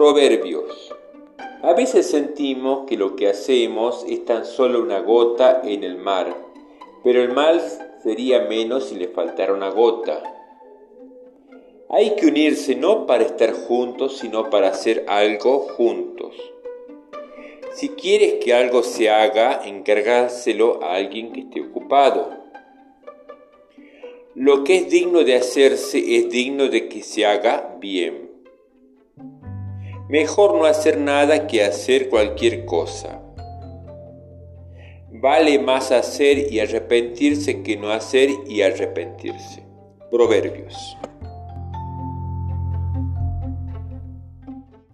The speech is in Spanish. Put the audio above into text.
Proverbios. A veces sentimos que lo que hacemos es tan solo una gota en el mar, pero el mal sería menos si le faltara una gota. Hay que unirse no para estar juntos, sino para hacer algo juntos. Si quieres que algo se haga, encargárselo a alguien que esté ocupado. Lo que es digno de hacerse es digno de que se haga bien. Mejor no hacer nada que hacer cualquier cosa. Vale más hacer y arrepentirse que no hacer y arrepentirse. Proverbios.